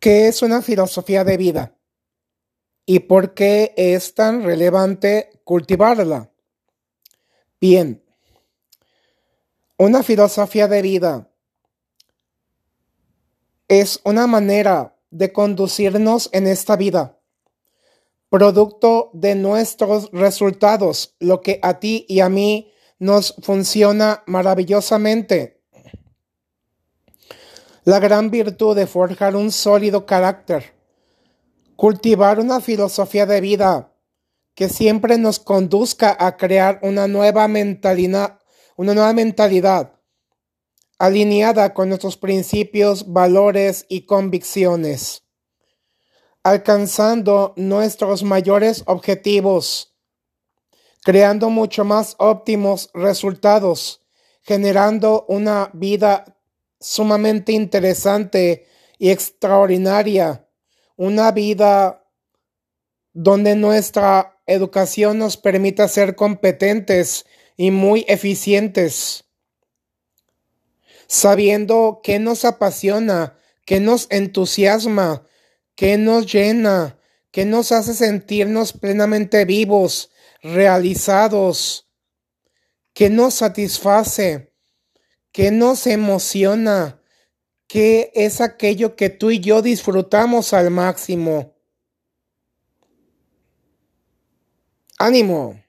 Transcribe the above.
¿Qué es una filosofía de vida? ¿Y por qué es tan relevante cultivarla? Bien, una filosofía de vida es una manera de conducirnos en esta vida, producto de nuestros resultados, lo que a ti y a mí nos funciona maravillosamente la gran virtud de forjar un sólido carácter, cultivar una filosofía de vida que siempre nos conduzca a crear una nueva mentalidad, una nueva mentalidad alineada con nuestros principios, valores y convicciones, alcanzando nuestros mayores objetivos, creando mucho más óptimos resultados, generando una vida sumamente interesante y extraordinaria, una vida donde nuestra educación nos permita ser competentes y muy eficientes, sabiendo qué nos apasiona, qué nos entusiasma, qué nos llena, qué nos hace sentirnos plenamente vivos, realizados, qué nos satisface ¿Qué nos emociona? ¿Qué es aquello que tú y yo disfrutamos al máximo? Ánimo.